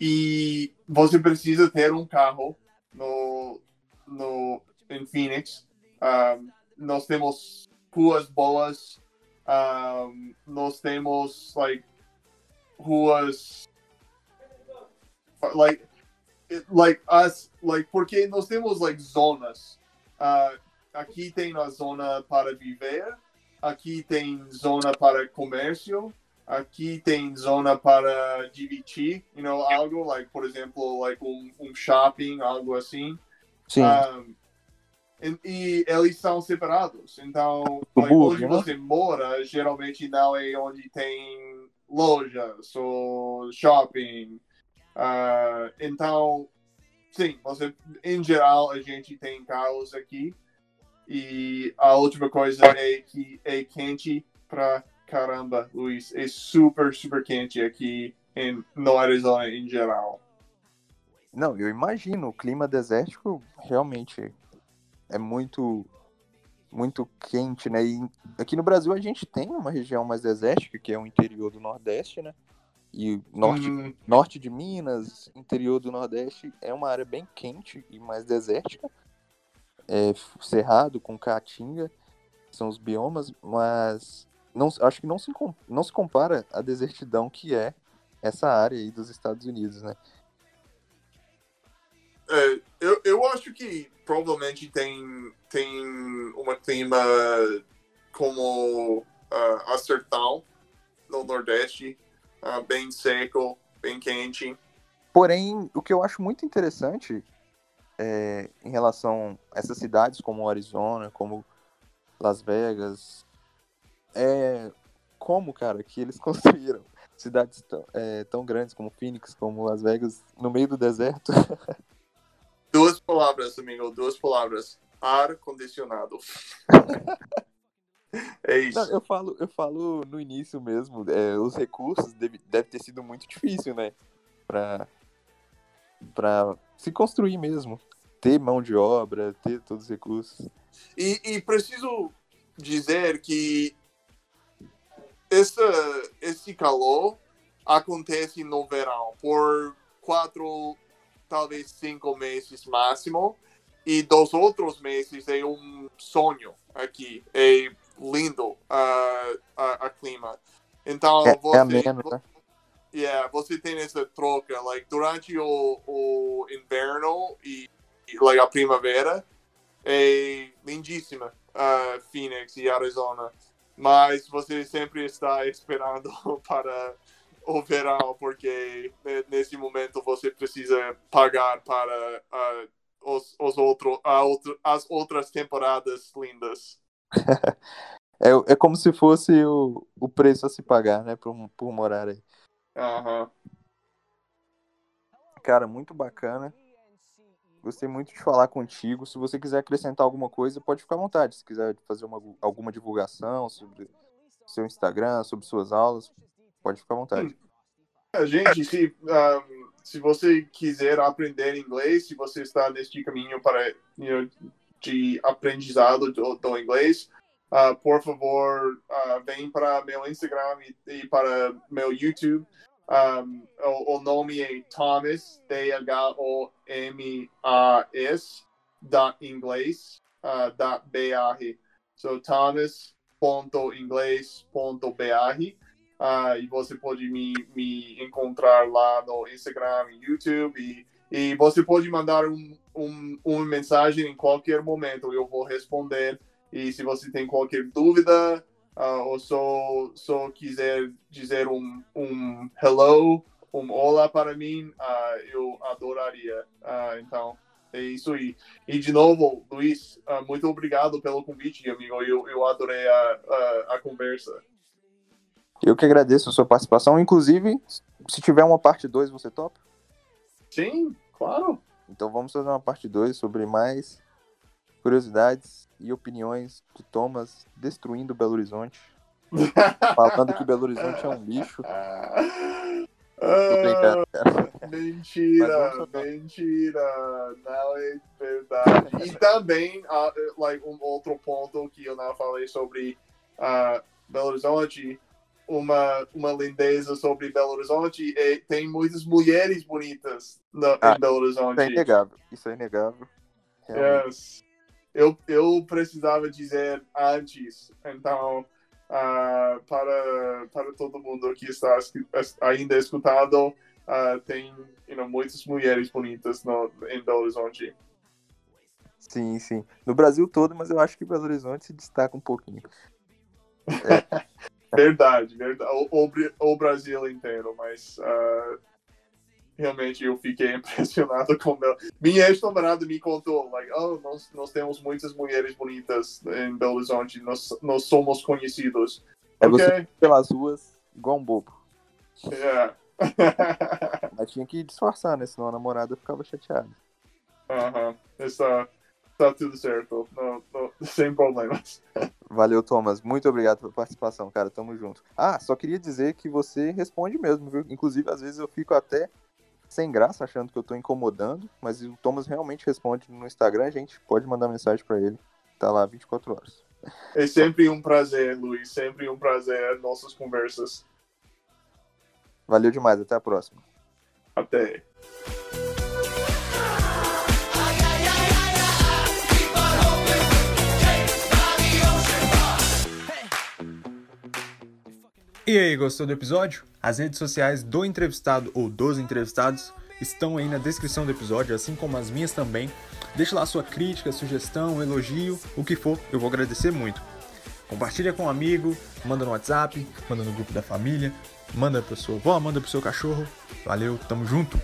E você precisa ter um carro no no em Phoenix. Um, nós temos ruas boas. Um, nós temos like ruas like like us like porque nós temos like zonas uh, aqui tem a zona para viver aqui tem zona para comércio aqui tem zona para divertir you know algo like por exemplo like um, um shopping algo assim sim um, e, e eles são separados. Então, like, onde né? você mora, geralmente não é onde tem lojas ou shopping. Uh, então, sim, você, em geral, a gente tem carros aqui. E a última coisa é que é quente pra caramba, Luiz. É super, super quente aqui em, no Arizona em geral. Não, eu imagino, o clima desértico realmente é muito muito quente, né? E aqui no Brasil a gente tem uma região mais desértica, que é o interior do Nordeste, né? E norte, Uhum. norte de Minas, interior do Nordeste, é uma área bem quente e mais desértica. É cerrado com caatinga, são os biomas, mas não, acho que não se, não se compara à desertidão que é essa área aí dos Estados Unidos, né? É, eu, eu acho que provavelmente tem, tem uma clima como uh, a sertão no Nordeste, ah, bem seco, bem quente. Porém, o que eu acho muito interessante é, em relação a essas cidades como Arizona, como Las Vegas, é como, cara, que eles [laughs] construíram cidades tão, é, tão grandes como Phoenix, como Las Vegas, no meio do deserto. Duas palavras, amigo, duas palavras. Ar condicionado. [laughs] [laughs] é isso. Não, eu falo, eu falo no início mesmo, é, os recursos deve, deve ter sido muito difícil, né? Pra, pra se construir mesmo. ter mão de obra, ter todos os recursos. E, e preciso dizer que essa, esse calor acontece no verão por quatro, talvez cinco meses máximo. E dos outros meses é um sonho aqui. É lindo a a, a clima. Então, É, você, é ameno, né? Yeah, você tem essa troca, like, durante o, o inverno e, e, like, a primavera, é lindíssima uh, Phoenix e Arizona, mas você sempre está [laughs] esperando para o verão, porque ne- nesse momento você precisa pagar para uh, os, os outro, a outro, as outras temporadas lindas. [laughs] É, é como se fosse o, o preço a se pagar, né? Por, por morar aí. Aham. Cara, muito bacana. Gostei muito de falar contigo. Se você quiser acrescentar alguma coisa, pode ficar à vontade. Se quiser fazer uma, alguma divulgação sobre seu Instagram, sobre suas aulas, pode ficar à vontade. É, Gente, se, um, se você quiser aprender inglês, se você está neste caminho para you know, de aprendizado do, do inglês, ah, por favor, ah, vem para meu Instagram e, e para meu YouTube. Um, o, o nome é Thomas, T-H-O-M-A-S, dot inglês, ah, dot B-R. So, thomas.inglês.br. Ah, e você pode me, me encontrar lá no Instagram e YouTube. E, e você pode mandar um, um, uma mensagem em qualquer momento. Eu vou responder. E se você tem qualquer dúvida ah, ou só, só quiser dizer um, um hello, um olá para mim, ah, eu adoraria. Ah, então, é isso aí. E de novo, Luiz, muito obrigado pelo convite, amigo. Eu, eu adorei a, a, a conversa. Eu que agradeço a sua participação. Inclusive, se tiver uma parte 2, você topa? Sim, claro. Então vamos fazer uma parte 2 sobre mais curiosidades e opiniões do Thomas destruindo Belo Horizonte. [laughs] Falando que Belo Horizonte é um lixo. [laughs] Mas Mentira, mentira, não é verdade. E também, ah, like, um outro ponto que eu não falei sobre ah, Belo Horizonte, uma, uma lindeza sobre Belo Horizonte, é, tem muitas mulheres bonitas no, Ah, em Belo Isso é Horizonte. inegável. Isso é inegável. Yes. Eu, eu precisava dizer antes, então, ah, para, para todo mundo que está ainda escutando, ah, tem you know, muitas mulheres bonitas no, em Belo Horizonte. Sim, sim. No Brasil todo, mas eu acho que Belo Horizonte se destaca um pouquinho. [laughs] Verdade, verdade. O, o, o Brasil inteiro, mas ah, realmente eu fiquei [laughs] impressionado com Belo Minha ex-namorada me contou, like, oh, nós, nós temos muitas mulheres bonitas em Belo Horizonte, nós, nós somos conhecidos. É ok, você pelas ruas igual um bobo. yeah. [laughs] Mas tinha que disfarçar, né? Senão a namorada ficava chateada. Aham, está, está tudo certo, não, não, [laughs] sem problemas. Valeu, Thomas. Muito obrigado pela participação, cara. Tamo junto. Ah, só queria dizer que você responde mesmo, viu? Inclusive, às vezes eu fico até sem graça, achando que eu tô incomodando, mas o Thomas realmente responde no Instagram, gente. Pode mandar mensagem pra ele. Tá lá 24 horas. É sempre um prazer, Luiz, sempre um prazer nossas conversas. Valeu demais. Até a próxima. Até. E aí, gostou do episódio? As redes sociais do entrevistado ou dos entrevistados estão aí na descrição do episódio, assim como as minhas também. Deixe lá sua crítica, sugestão, elogio, o que for, eu vou agradecer muito. Compartilha com um amigo, manda no WhatsApp, manda no grupo da família, manda pra sua avó, manda pro seu cachorro. Valeu, tamo junto!